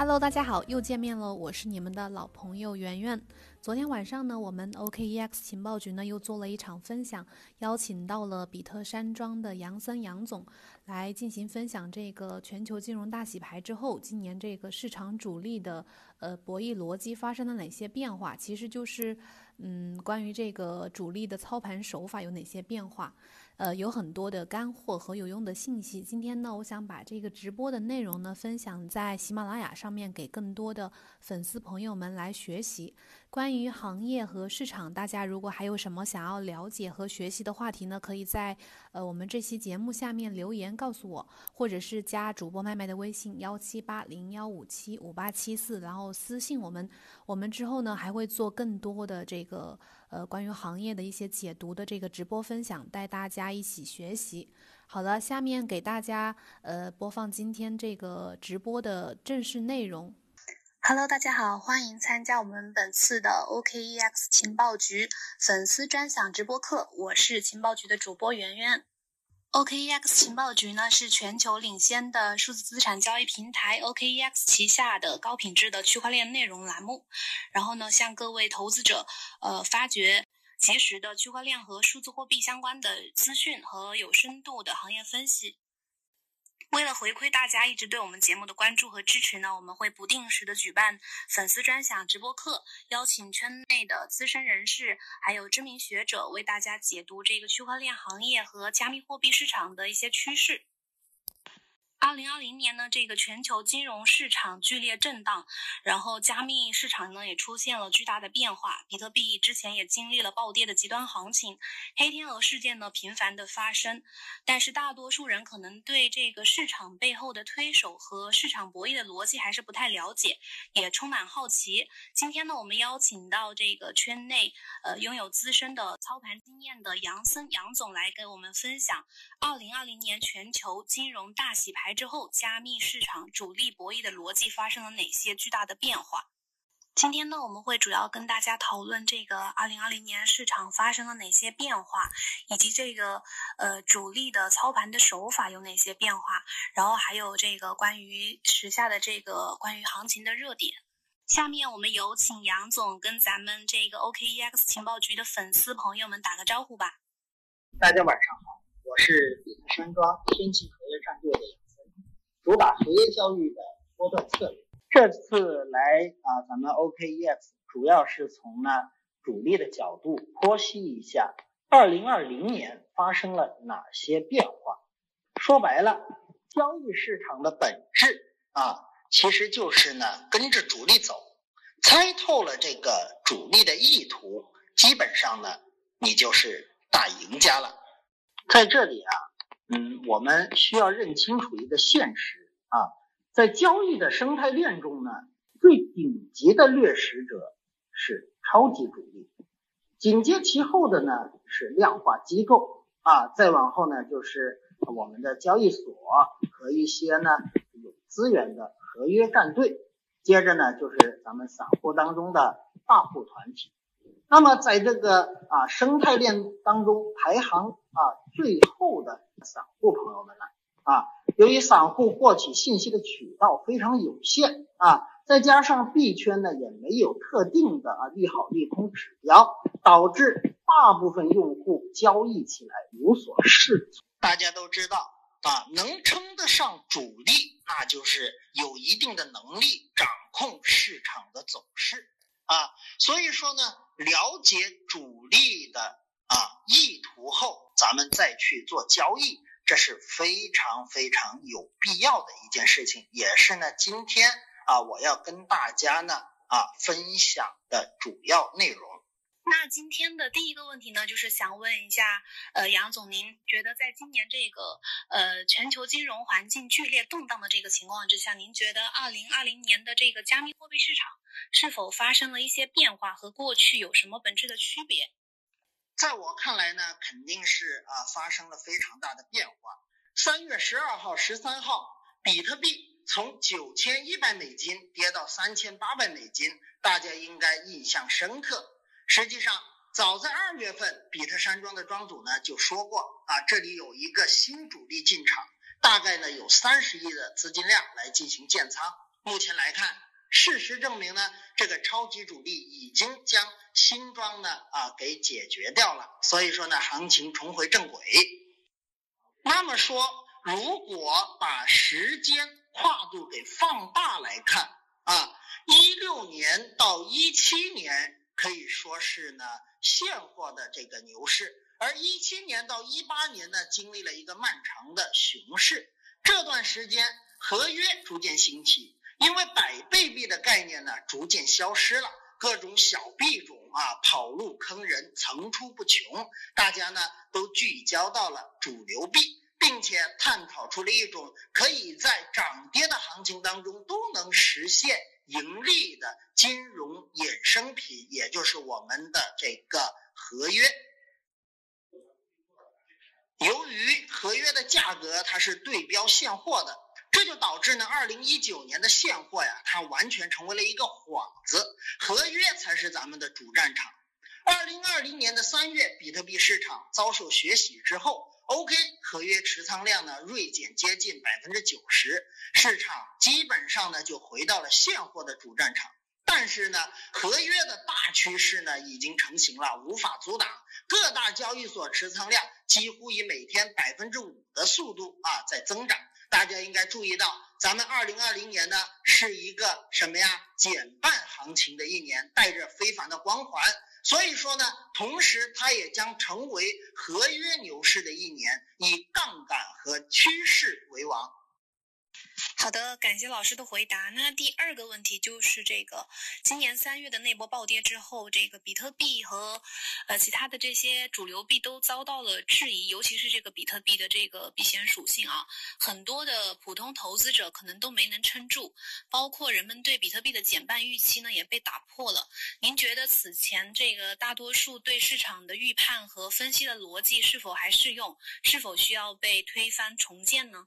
Hello，大家好，又见面了，我是你们的老朋友圆圆。昨天晚上呢，我们 OKEX 情报局呢又做了一场分享，邀请到了比特山庄的杨森杨总来进行分享。这个全球金融大洗牌之后，今年这个市场主力的呃博弈逻辑发生了哪些变化？其实就是嗯，关于这个主力的操盘手法有哪些变化？呃，有很多的干货和有用的信息。今天呢，我想把这个直播的内容呢分享在喜马拉雅上面，给更多的粉丝朋友们来学习。关于行业和市场，大家如果还有什么想要了解和学习的话题呢，可以在呃我们这期节目下面留言告诉我，或者是加主播麦麦的微信幺七八零幺五七五八七四，然后私信我们。我们之后呢还会做更多的这个。呃，关于行业的一些解读的这个直播分享，带大家一起学习。好了，下面给大家呃播放今天这个直播的正式内容。Hello，大家好，欢迎参加我们本次的 OKEX 情报局粉丝专享直播课，我是情报局的主播圆圆。OKEX 情报局呢是全球领先的数字资产交易平台，OKEX 旗下的高品质的区块链内容栏目。然后呢，向各位投资者，呃，发掘及时的区块链和数字货币相关的资讯和有深度的行业分析。为了回馈大家一直对我们节目的关注和支持呢，我们会不定时的举办粉丝专享直播课，邀请圈内的资深人士，还有知名学者为大家解读这个区块链行业和加密货币市场的一些趋势。二零二零年呢，这个全球金融市场剧烈震荡，然后加密市场呢也出现了巨大的变化。比特币之前也经历了暴跌的极端行情，黑天鹅事件呢频繁的发生。但是大多数人可能对这个市场背后的推手和市场博弈的逻辑还是不太了解，也充满好奇。今天呢，我们邀请到这个圈内呃拥有资深的操盘经验的杨森杨总来给我们分享二零二零年全球金融大洗牌。之后，加密市场主力博弈的逻辑发生了哪些巨大的变化？今天呢，我们会主要跟大家讨论这个二零二零年市场发生了哪些变化，以及这个呃主力的操盘的手法有哪些变化，然后还有这个关于时下的这个关于行情的热点。下面我们有请杨总跟咱们这个 OKEX 情报局的粉丝朋友们打个招呼吧。大家晚上好，我是比特山庄天气合约战队的。主打合约交易的波段策略。这次来啊，咱们 OKEX 主要是从呢主力的角度剖析一下2020年发生了哪些变化。说白了，交易市场的本质啊，其实就是呢跟着主力走，猜透了这个主力的意图，基本上呢你就是大赢家了。在这里啊。嗯，我们需要认清楚一个现实啊，在交易的生态链中呢，最顶级的掠食者是超级主力，紧接其后的呢是量化机构啊，再往后呢就是我们的交易所和一些呢有资源的合约战队，接着呢就是咱们散户当中的大户团体。那么在这个啊生态链当中排行啊最后的散户朋友们呢啊，由于散户获取信息的渠道非常有限啊，再加上币圈呢也没有特定的啊利好利空指标，导致大部分用户交易起来无所适从。大家都知道啊，能称得上主力，那就是有一定的能力掌控市场的走势。啊，所以说呢，了解主力的啊意图后，咱们再去做交易，这是非常非常有必要的一件事情，也是呢今天啊我要跟大家呢啊分享的主要内容。那今天的第一个问题呢，就是想问一下，呃，杨总，您觉得在今年这个呃全球金融环境剧烈动荡的这个情况之下，您觉得二零二零年的这个加密货币市场是否发生了一些变化，和过去有什么本质的区别？在我看来呢，肯定是啊发生了非常大的变化。三月十二号、十三号，比特币从九千一百美金跌到三千八百美金，大家应该印象深刻。实际上，早在二月份，比特山庄的庄主呢就说过啊，这里有一个新主力进场，大概呢有三十亿的资金量来进行建仓。目前来看，事实证明呢，这个超级主力已经将新庄呢啊给解决掉了，所以说呢，行情重回正轨。那么说，如果把时间跨度给放大来看啊，一六年到一七年可以说是呢现货的这个牛市，而一七年到一八年呢经历了一个漫长的熊市，这段时间合约逐渐兴起，因为百倍币的概念呢逐渐消失了，各种小币种啊跑路坑人层出不穷，大家呢都聚焦到了主流币。并且探讨出了一种可以在涨跌的行情当中都能实现盈利的金融衍生品，也就是我们的这个合约。由于合约的价格它是对标现货的，这就导致呢，二零一九年的现货呀，它完全成为了一个幌子，合约才是咱们的主战场。二零二零年的三月，比特币市场遭受血洗之后。OK，合约持仓量呢锐减接近百分之九十，市场基本上呢就回到了现货的主战场。但是呢，合约的大趋势呢已经成型了，无法阻挡。各大交易所持仓量几乎以每天百分之五的速度啊在增长。大家应该注意到，咱们二零二零年呢是一个什么呀？减半行情的一年，带着非凡的光环。所以说呢，同时它也将成为合约牛市的一年，以杠杆和趋势为王。好的，感谢老师的回答。那第二个问题就是这个，今年三月的那波暴跌之后，这个比特币和呃其他的这些主流币都遭到了质疑，尤其是这个比特币的这个避险属性啊，很多的普通投资者可能都没能撑住，包括人们对比特币的减半预期呢也被打破了。您觉得此前这个大多数对市场的预判和分析的逻辑是否还适用？是否需要被推翻重建呢？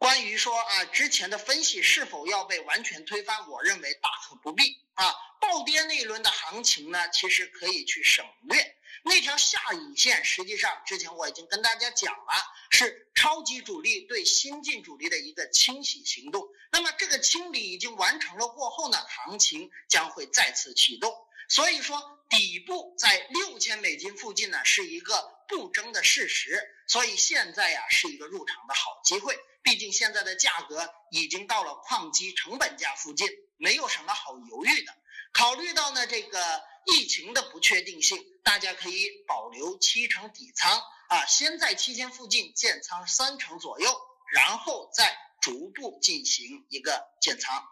关于说啊，之前的分析是否要被完全推翻？我认为大可不必啊。暴跌那一轮的行情呢，其实可以去省略。那条下影线，实际上之前我已经跟大家讲了，是超级主力对新进主力的一个清洗行动。那么这个清理已经完成了过后呢，行情将会再次启动。所以说，底部在六千美金附近呢，是一个不争的事实。所以现在呀，是一个入场的好机会。毕竟现在的价格已经到了矿机成本价附近，没有什么好犹豫的。考虑到呢这个疫情的不确定性，大家可以保留七成底仓啊，先在七千附近建仓三成左右，然后再逐步进行一个建仓。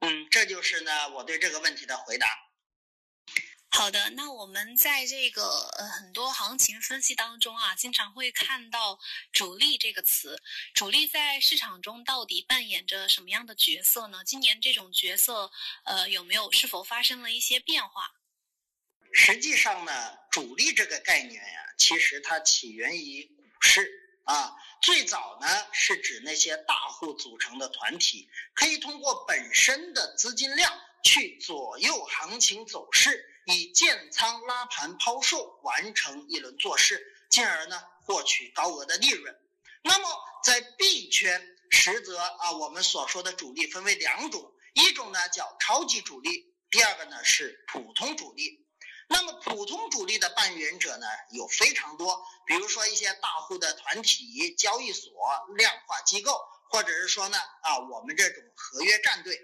嗯，这就是呢我对这个问题的回答。好的，那我们在这个呃很多行情分析当中啊，经常会看到“主力”这个词。主力在市场中到底扮演着什么样的角色呢？今年这种角色呃有没有是否发生了一些变化？实际上呢，主力这个概念呀，其实它起源于股市啊，最早呢是指那些大户组成的团体，可以通过本身的资金量去左右行情走势。以建仓拉盘抛售完成一轮做事，进而呢获取高额的利润。那么在币圈，实则啊我们所说的主力分为两种，一种呢叫超级主力，第二个呢是普通主力。那么普通主力的扮演者呢有非常多，比如说一些大户的团体、交易所、量化机构，或者是说呢啊我们这种合约战队，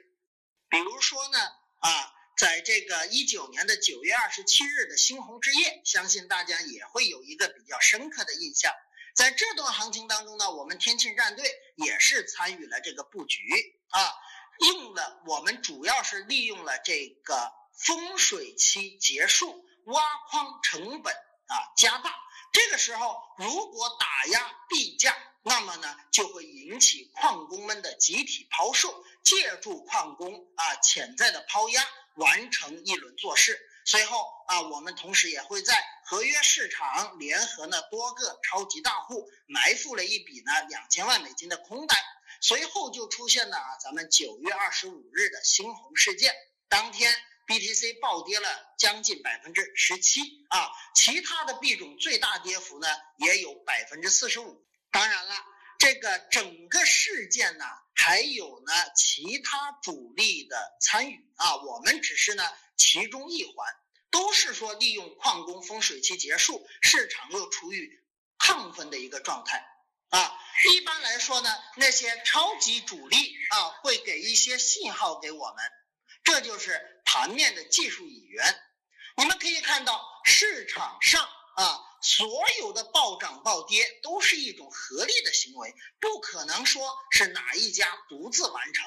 比如说呢啊。在这个一九年的九月二十七日的猩红之夜，相信大家也会有一个比较深刻的印象。在这段行情当中呢，我们天庆战队也是参与了这个布局啊，用了我们主要是利用了这个风水期结束，挖矿成本啊加大。这个时候如果打压币价，那么呢就会引起矿工们的集体抛售，借助矿工啊潜在的抛压。完成一轮做事，随后啊，我们同时也会在合约市场联合呢多个超级大户埋伏了一笔呢两千万美金的空单，随后就出现了啊咱们九月二十五日的猩红事件，当天 BTC 暴跌了将近百分之十七。啊，其他的币种最大跌幅呢也有百分之四十五。当然了，这个整个事件呢。还有呢其他主力的参与啊，我们只是呢其中一环，都是说利用矿工风水期结束，市场又处于亢奋的一个状态啊。一般来说呢，那些超级主力啊会给一些信号给我们，这就是盘面的技术语言。你们可以看到市场上啊。所有的暴涨暴跌都是一种合力的行为，不可能说是哪一家独自完成。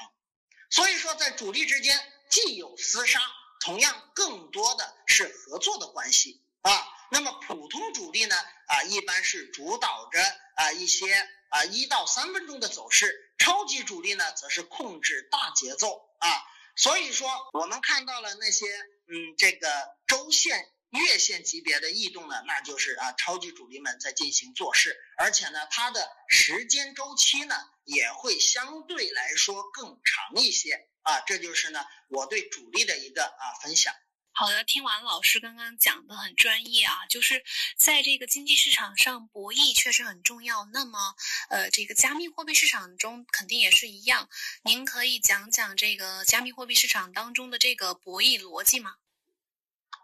所以说，在主力之间既有厮杀，同样更多的是合作的关系啊。那么普通主力呢啊，一般是主导着啊一些啊一到三分钟的走势，超级主力呢则是控制大节奏啊。所以说，我们看到了那些嗯这个周线。月线级别的异动呢，那就是啊超级主力们在进行做事，而且呢它的时间周期呢也会相对来说更长一些啊，这就是呢我对主力的一个啊分享。好的，听完老师刚刚讲的很专业啊，就是在这个经济市场上博弈确实很重要。那么呃这个加密货币市场中肯定也是一样，您可以讲讲这个加密货币市场当中的这个博弈逻辑吗？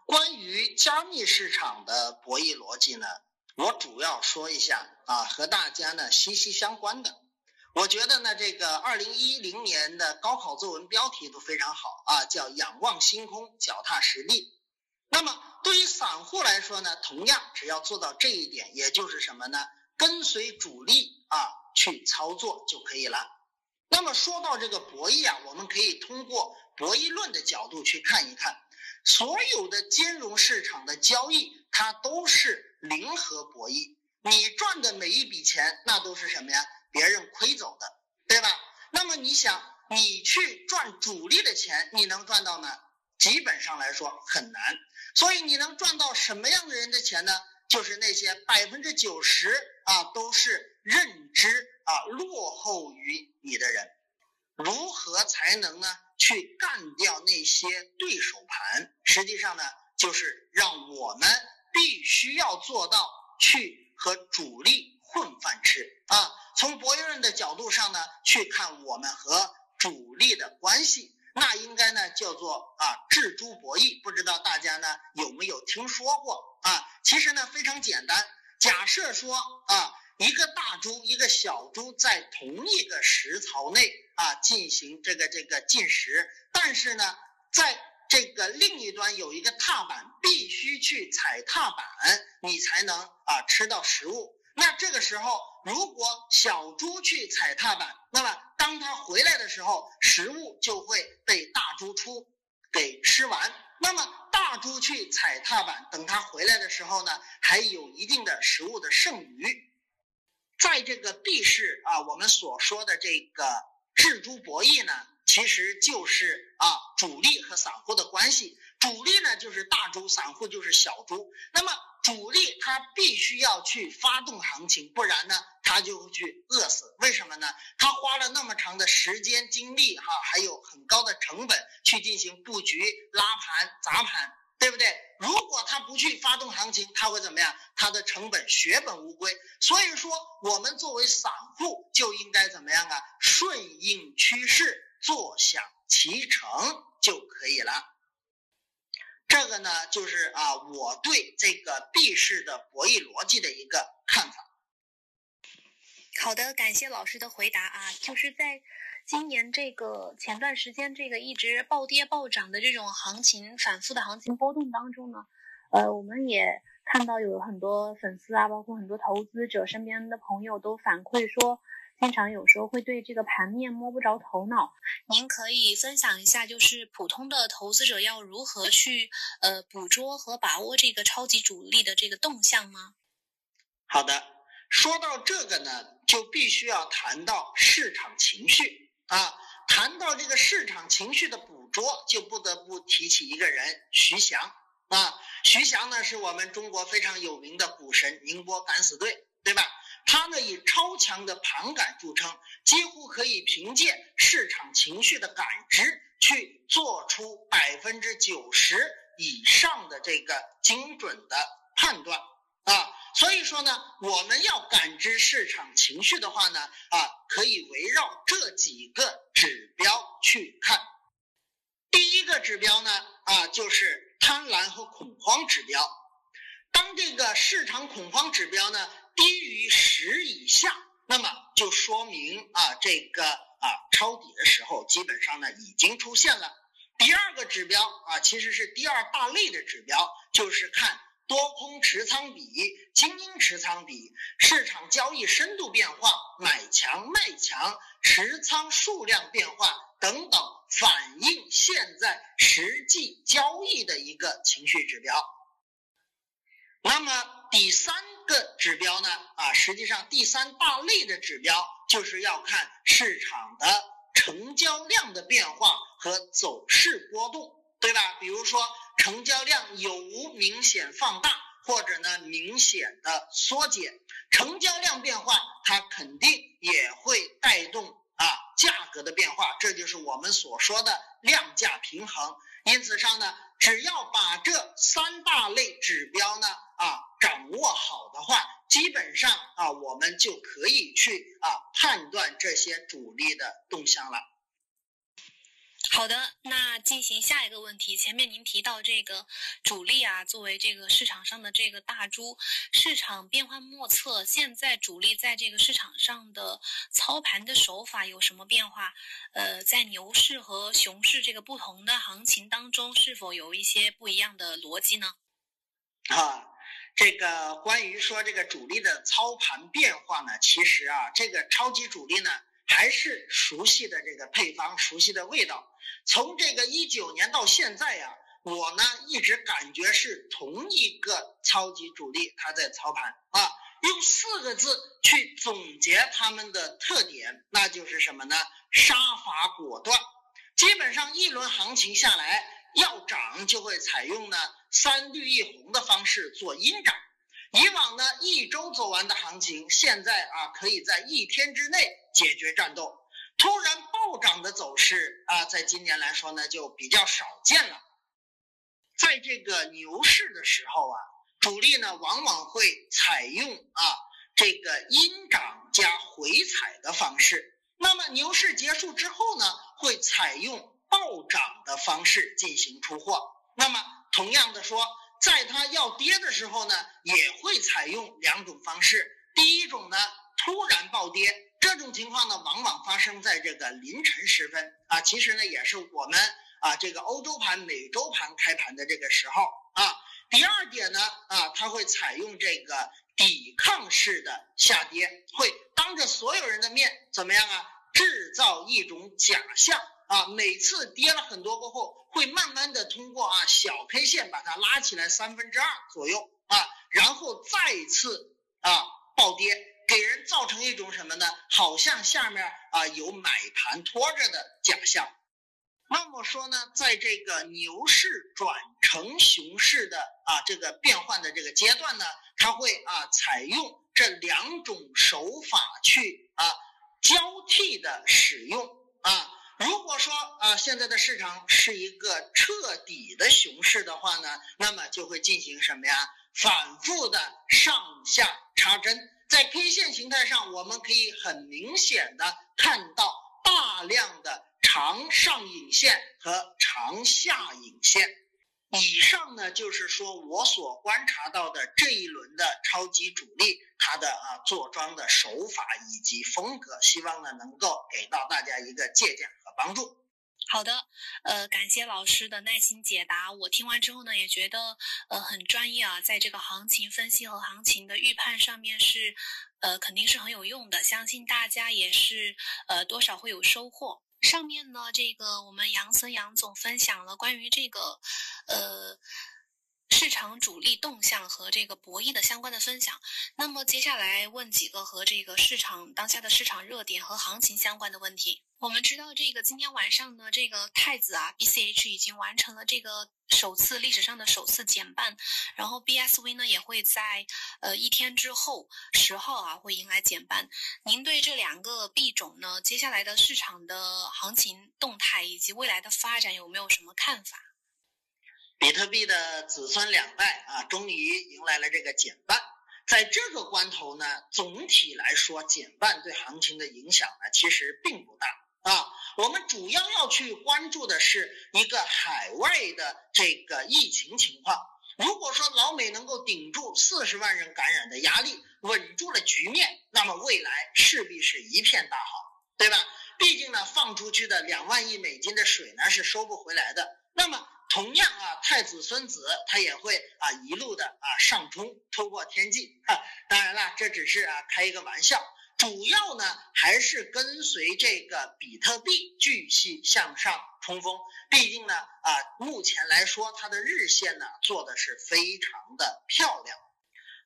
关于加密市场的博弈逻辑呢，我主要说一下啊，和大家呢息息相关的。我觉得呢，这个二零一零年的高考作文标题都非常好啊，叫“仰望星空，脚踏实地”。那么对于散户来说呢，同样只要做到这一点，也就是什么呢？跟随主力啊去操作就可以了。那么说到这个博弈啊，我们可以通过博弈论的角度去看一看。所有的金融市场的交易，它都是零和博弈。你赚的每一笔钱，那都是什么呀？别人亏走的，对吧？那么你想，你去赚主力的钱，你能赚到吗？基本上来说很难。所以你能赚到什么样的人的钱呢？就是那些百分之九十啊都是认知啊落后于你的人。如何才能呢？去干掉那些对手盘，实际上呢，就是让我们必须要做到去和主力混饭吃啊。从博弈论的角度上呢，去看我们和主力的关系，那应该呢叫做啊智猪博弈。不知道大家呢有没有听说过啊？其实呢非常简单，假设说啊一个大猪一个小猪在同一个食槽内。啊，进行这个这个进食，但是呢，在这个另一端有一个踏板，必须去踩踏板，你才能啊吃到食物。那这个时候，如果小猪去踩踏板，那么当它回来的时候，食物就会被大猪出给吃完。那么大猪去踩踏板，等它回来的时候呢，还有一定的食物的剩余。在这个 B 市啊，我们所说的这个。智猪博弈呢，其实就是啊主力和散户的关系。主力呢就是大猪，散户就是小猪。那么主力他必须要去发动行情，不然呢他就会去饿死。为什么呢？他花了那么长的时间精力哈，还有很高的成本去进行布局、拉盘、砸盘。对不对？如果他不去发动行情，他会怎么样？他的成本血本无归。所以说，我们作为散户就应该怎么样啊？顺应趋势，坐享其成就可以了。这个呢，就是啊，我对这个币市的博弈逻辑的一个看法。好的，感谢老师的回答啊，就是在。今年这个前段时间这个一直暴跌暴涨的这种行情，反复的行情波动当中呢，呃，我们也看到有很多粉丝啊，包括很多投资者身边的朋友都反馈说，经常有时候会对这个盘面摸不着头脑。您可以分享一下，就是普通的投资者要如何去呃捕捉和把握这个超级主力的这个动向吗？好的，说到这个呢，就必须要谈到市场情绪。啊，谈到这个市场情绪的捕捉，就不得不提起一个人徐翔啊。徐翔呢，是我们中国非常有名的股神，宁波敢死队，对吧？他呢以超强的盘感著称，几乎可以凭借市场情绪的感知，去做出百分之九十以上的这个精准的判断啊。所以说呢，我们要感知市场情绪的话呢，啊，可以围绕这几个指标去看。第一个指标呢，啊，就是贪婪和恐慌指标。当这个市场恐慌指标呢低于十以下，那么就说明啊，这个啊抄底的时候基本上呢已经出现了。第二个指标啊，其实是第二大类的指标，就是看。多空持仓比、精英持仓比、市场交易深度变化、买强卖强、持仓数量变化等等，反映现在实际交易的一个情绪指标。那么第三个指标呢？啊，实际上第三大类的指标就是要看市场的成交量的变化和走势波动，对吧？比如说。成交量有无明显放大，或者呢明显的缩减？成交量变化，它肯定也会带动啊价格的变化，这就是我们所说的量价平衡。因此上呢，只要把这三大类指标呢啊掌握好的话，基本上啊我们就可以去啊判断这些主力的动向了。好的，那进行下一个问题。前面您提到这个主力啊，作为这个市场上的这个大猪，市场变幻莫测。现在主力在这个市场上的操盘的手法有什么变化？呃，在牛市和熊市这个不同的行情当中，是否有一些不一样的逻辑呢？啊，这个关于说这个主力的操盘变化呢，其实啊，这个超级主力呢。还是熟悉的这个配方，熟悉的味道。从这个一九年到现在呀，我呢一直感觉是同一个超级主力他在操盘啊。用四个字去总结他们的特点，那就是什么呢？杀伐果断。基本上一轮行情下来，要涨就会采用呢三绿一红的方式做阴涨。以往呢一周走完的行情，现在啊可以在一天之内解决战斗。突然暴涨的走势啊，在今年来说呢就比较少见了。在这个牛市的时候啊，主力呢往往会采用啊这个阴涨加回踩的方式。那么牛市结束之后呢，会采用暴涨的方式进行出货。那么同样的说。在它要跌的时候呢，也会采用两种方式。第一种呢，突然暴跌，这种情况呢，往往发生在这个凌晨时分啊。其实呢，也是我们啊这个欧洲盘、美洲盘开盘的这个时候啊。第二点呢，啊，它会采用这个抵抗式的下跌，会当着所有人的面怎么样啊？制造一种假象。啊，每次跌了很多过后，会慢慢的通过啊小 K 线把它拉起来三分之二左右啊，然后再次啊暴跌，给人造成一种什么呢？好像下面啊有买盘拖着的假象。那么说呢，在这个牛市转成熊市的啊这个变换的这个阶段呢，它会啊采用这两种手法去啊交替的使用啊。如果说啊，现在的市场是一个彻底的熊市的话呢，那么就会进行什么呀？反复的上下插针，在 K 线形态上，我们可以很明显的看到大量的长上影线和长下影线。以上呢，就是说我所观察到的这一轮的超级主力，它的啊坐庄的手法以及风格，希望呢能够给到大家一个借鉴和帮助。好的，呃，感谢老师的耐心解答。我听完之后呢，也觉得呃很专业啊，在这个行情分析和行情的预判上面是，呃，肯定是很有用的。相信大家也是呃多少会有收获。上面呢，这个我们杨森杨总分享了关于这个，呃，场主力动向和这个博弈的相关的分享。那么接下来问几个和这个市场当下的市场热点和行情相关的问题。我们知道，这个今天晚上呢，这个太子啊，BCH 已经完成了这个首次历史上的首次减半，然后 BSV 呢也会在呃一天之后十号啊会迎来减半。您对这两个币种呢，接下来的市场的行情动态以及未来的发展有没有什么看法？比特币的子孙两代啊，终于迎来了这个减半。在这个关头呢，总体来说减半对行情的影响呢，其实并不大啊。我们主要要去关注的是一个海外的这个疫情情况。如果说老美能够顶住四十万人感染的压力，稳住了局面，那么未来势必是一片大好，对吧？毕竟呢，放出去的两万亿美金的水呢是收不回来的。那么同样啊，太子孙子他也会啊一路的啊上冲，突破天际。哈，当然了，这只是啊开一个玩笑，主要呢还是跟随这个比特币继续向上冲锋。毕竟呢啊，目前来说它的日线呢做的是非常的漂亮。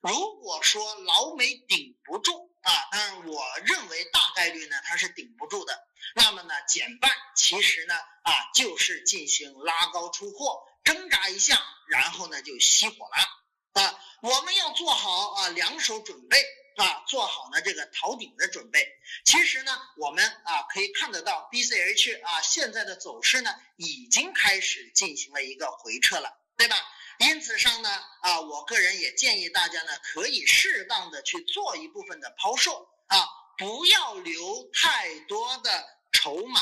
如果说老美顶不住啊，当然我认为大概率呢它是顶不住的。那么呢，减半其实呢，啊，就是进行拉高出货，挣扎一下，然后呢就熄火了，啊，我们要做好啊两手准备，啊，做好呢这个逃顶的准备。其实呢，我们啊可以看得到，BCH 啊现在的走势呢已经开始进行了一个回撤了，对吧？因此上呢，啊，我个人也建议大家呢可以适当的去做一部分的抛售，啊。不要留太多的筹码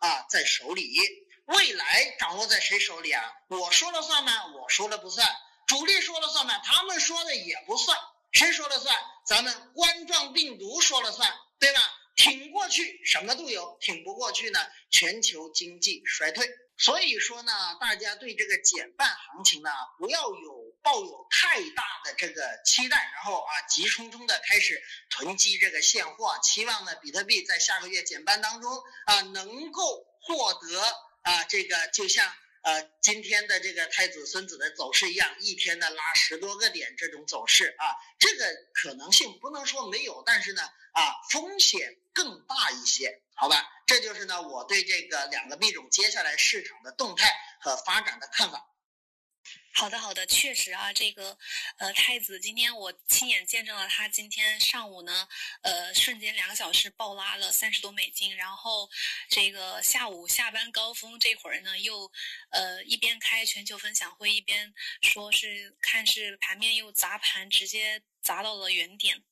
啊在手里，未来掌握在谁手里啊？我说了算吗？我说了不算，主力说了算吗？他们说的也不算，谁说了算？咱们冠状病毒说了算，对吧？挺过去什么都有，挺不过去呢，全球经济衰退。所以说呢，大家对这个减半行情呢，不要有抱有太大的这个期待，然后啊急冲冲的开始囤积这个现货，期望呢比特币在下个月减半当中啊能够获得啊这个就像呃今天的这个太子孙子的走势一样，一天的拉十多个点这种走势啊，这个可能性不能说没有，但是呢啊风险更大一些。好吧，这就是呢我对这个两个币种接下来市场的动态和发展的看法。好的，好的，确实啊，这个呃太子今天我亲眼见证了他今天上午呢，呃瞬间两个小时暴拉了三十多美金，然后这个下午下班高峰这会儿呢又呃一边开全球分享会一边说是看是盘面又砸盘，直接砸到了原点。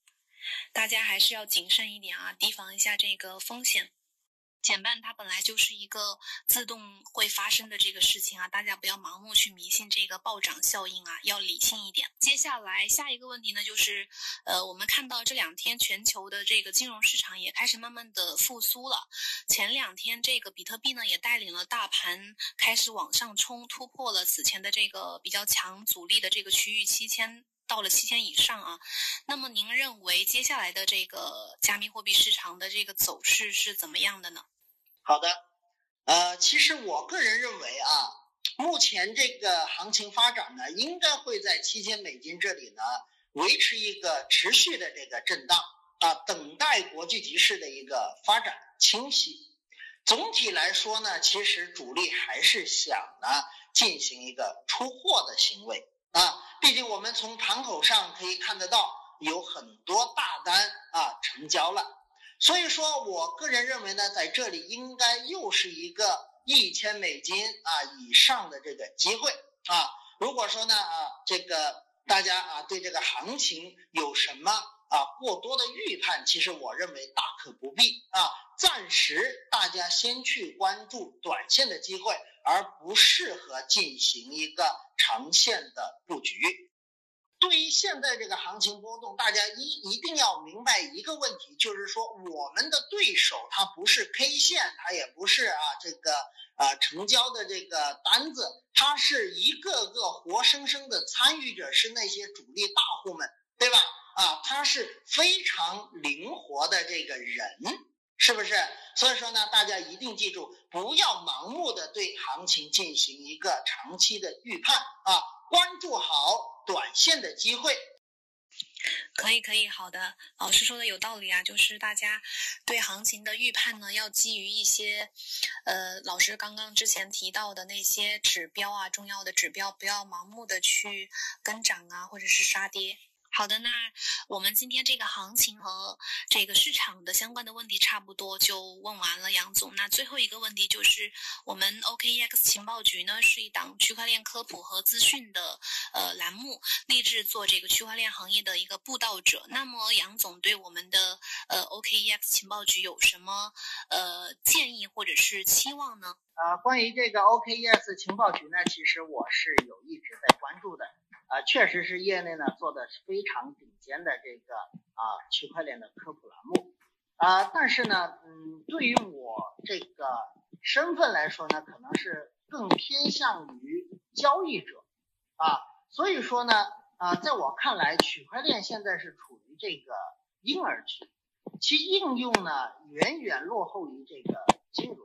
大家还是要谨慎一点啊，提防一下这个风险。减半它本来就是一个自动会发生的这个事情啊，大家不要盲目去迷信这个暴涨效应啊，要理性一点。接下来下一个问题呢，就是呃，我们看到这两天全球的这个金融市场也开始慢慢的复苏了。前两天这个比特币呢也带领了大盘开始往上冲，突破了此前的这个比较强阻力的这个区域七千。到了七千以上啊，那么您认为接下来的这个加密货币市场的这个走势是怎么样的呢？好的，呃，其实我个人认为啊，目前这个行情发展呢，应该会在七千美金这里呢维持一个持续的这个震荡啊，等待国际局势的一个发展清晰。总体来说呢，其实主力还是想呢进行一个出货的行为。啊，毕竟我们从盘口上可以看得到，有很多大单啊成交了，所以说我个人认为呢，在这里应该又是一个一千美金啊以上的这个机会啊。如果说呢啊，这个大家啊对这个行情有什么啊过多的预判，其实我认为大可不必啊，暂时大家先去关注短线的机会。而不适合进行一个长线的布局。对于现在这个行情波动，大家一一定要明白一个问题，就是说我们的对手他不是 K 线，他也不是啊这个啊成交的这个单子，他是一个个活生生的参与者，是那些主力大户们，对吧？啊，他是非常灵活的这个人。是不是？所以说呢，大家一定记住，不要盲目的对行情进行一个长期的预判啊，关注好短线的机会。可以，可以，好的，老师说的有道理啊，就是大家对行情的预判呢，要基于一些，呃，老师刚刚之前提到的那些指标啊，重要的指标，不要盲目的去跟涨啊，或者是杀跌。好的，那我们今天这个行情和这个市场的相关的问题差不多就问完了，杨总。那最后一个问题就是，我们 OKEX 情报局呢是一档区块链科普和资讯的呃栏目，立志做这个区块链行业的一个布道者。那么杨总对我们的呃 OKEX 情报局有什么呃建议或者是期望呢？呃，关于这个 OKEX 情报局呢，其实我是有一直在关注的。啊，确实是业内呢做的是非常顶尖的这个啊区块链的科普栏目啊，但是呢，嗯，对于我这个身份来说呢，可能是更偏向于交易者啊，所以说呢，啊，在我看来，区块链现在是处于这个婴儿期，其应用呢远远落后于这个金融。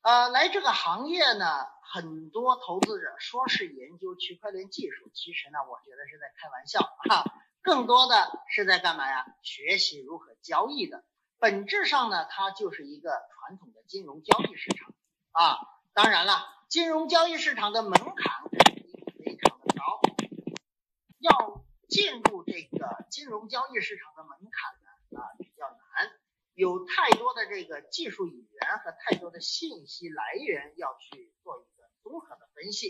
呃，来这个行业呢，很多投资者说是研究区块链技术，其实呢，我觉得是在开玩笑哈，更多的是在干嘛呀？学习如何交易的。本质上呢，它就是一个传统的金融交易市场啊。当然了，金融交易市场的门槛肯定非常的高，要进入这个金融交易市场的门槛呢，啊，比较难。有太多的这个技术语言和太多的信息来源要去做一综合的分析，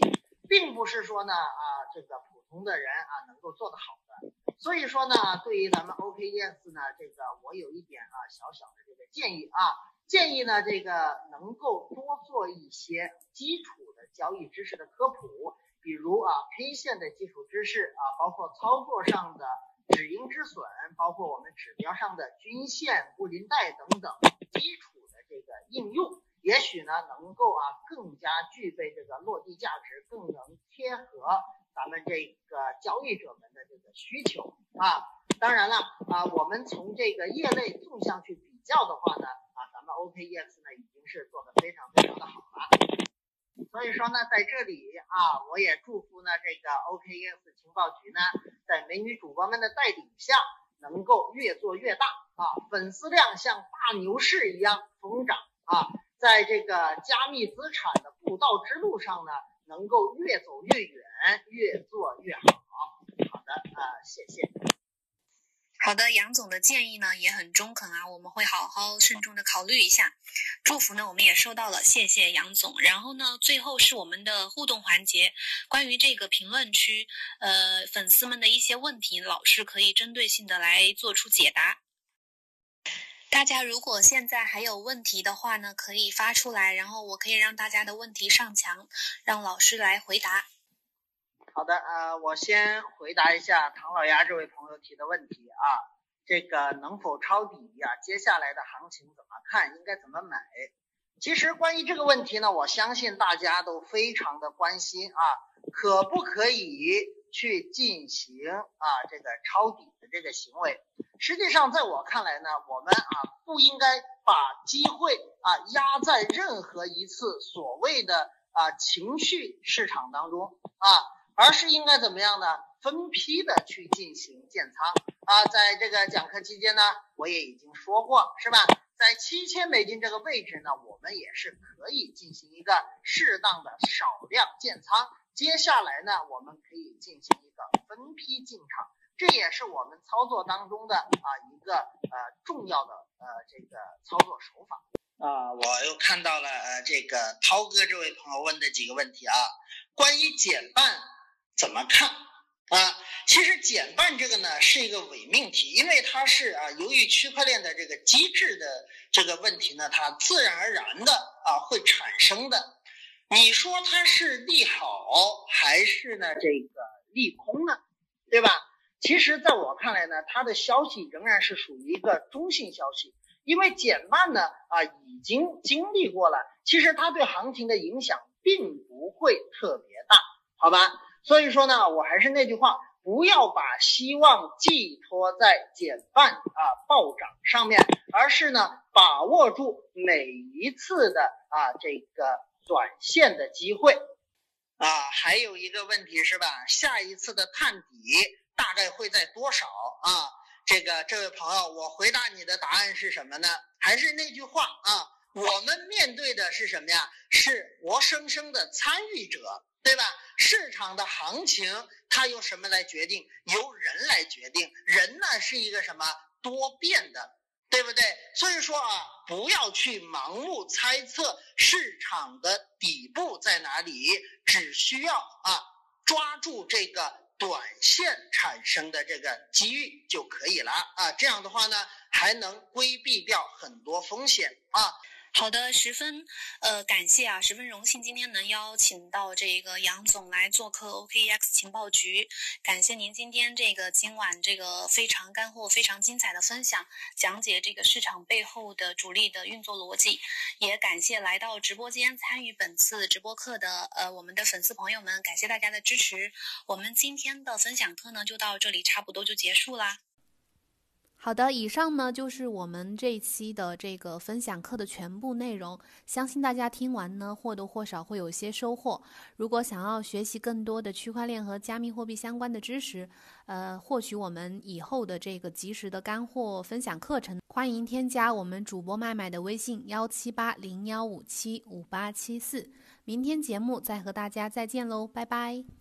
并不是说呢啊这个普通的人啊能够做得好的。所以说呢，对于咱们 OKES 呢，这个我有一点啊小小的这个建议啊，建议呢这个能够多做一些基础的交易知识的科普，比如啊 K 线的基础知识啊，包括操作上的。止盈止损，包括我们指标上的均线、布林带等等基础的这个应用，也许呢能够啊更加具备这个落地价值，更能贴合咱们这个交易者们的这个需求啊。当然了啊，我们从这个业内纵向去比较的话呢，啊，咱们 OKEX 呢已经是做的非常非常的好了。所以说呢，在这里啊，我也祝福呢这个 OKEX 情报局呢，在美女主播们的带领下，能够越做越大啊，粉丝量像大牛市一样疯涨啊，在这个加密资产的布道之路上呢，能够越走越远，越做越好。好的啊，谢谢。好的，杨总的建议呢也很中肯啊，我们会好好慎重的考虑一下。祝福呢我们也收到了，谢谢杨总。然后呢，最后是我们的互动环节，关于这个评论区，呃，粉丝们的一些问题，老师可以针对性的来做出解答。大家如果现在还有问题的话呢，可以发出来，然后我可以让大家的问题上墙，让老师来回答。好的，呃，我先回答一下唐老鸭这位朋友提的问题啊，这个能否抄底呀？接下来的行情怎么看？应该怎么买？其实关于这个问题呢，我相信大家都非常的关心啊，可不可以去进行啊这个抄底的这个行为？实际上，在我看来呢，我们啊不应该把机会啊压在任何一次所谓的啊情绪市场当中啊。而是应该怎么样呢？分批的去进行建仓啊，在这个讲课期间呢，我也已经说过，是吧？在七千美金这个位置呢，我们也是可以进行一个适当的少量建仓。接下来呢，我们可以进行一个分批进场，这也是我们操作当中的啊一个呃重要的呃这个操作手法啊。我又看到了呃这个涛哥这位朋友问的几个问题啊，关于减半。怎么看啊？其实减半这个呢是一个伪命题，因为它是啊，由于区块链的这个机制的这个问题呢，它自然而然的啊会产生的。你说它是利好还是呢这个利空呢？对吧？其实在我看来呢，它的消息仍然是属于一个中性消息，因为减半呢啊已经经历过了，其实它对行情的影响并不会特别大，好吧？所以说呢，我还是那句话，不要把希望寄托在减半啊暴涨上面，而是呢把握住每一次的啊这个短线的机会啊。还有一个问题是吧？下一次的探底大概会在多少啊？这个这位朋友，我回答你的答案是什么呢？还是那句话啊，我们面对的是什么呀？是活生生的参与者。对吧？市场的行情它由什么来决定？由人来决定。人呢是一个什么多变的，对不对？所以说啊，不要去盲目猜测市场的底部在哪里，只需要啊抓住这个短线产生的这个机遇就可以了啊。这样的话呢，还能规避掉很多风险啊。好的，十分呃感谢啊，十分荣幸今天能邀请到这个杨总来做客 OKEX 情报局，感谢您今天这个今晚这个非常干货、非常精彩的分享，讲解这个市场背后的主力的运作逻辑，也感谢来到直播间参与本次直播课的呃我们的粉丝朋友们，感谢大家的支持。我们今天的分享课呢就到这里，差不多就结束啦。好的，以上呢就是我们这一期的这个分享课的全部内容。相信大家听完呢，或多或少会有些收获。如果想要学习更多的区块链和加密货币相关的知识，呃，获取我们以后的这个及时的干货分享课程，欢迎添加我们主播麦麦的微信幺七八零幺五七五八七四。明天节目再和大家再见喽，拜拜。